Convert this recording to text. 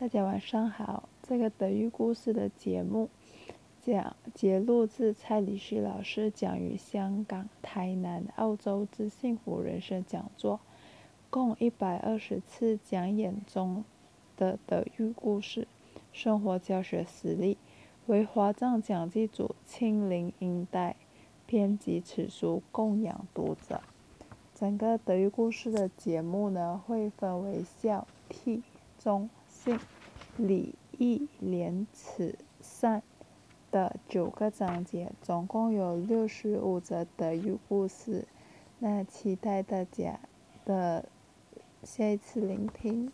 大家晚上好，这个德育故事的节目讲节录自蔡礼旭老师讲于香港、台南、澳洲之幸福人生讲座，共一百二十次讲演中的德育故事、生活教学实例，为华藏讲记组亲临英代编辑此书供养读者。整个德育故事的节目呢，会分为孝、悌、忠。信、礼、义、廉、耻、善的九个章节，总共有六十五则德育故事。那期待大家的下一次聆听。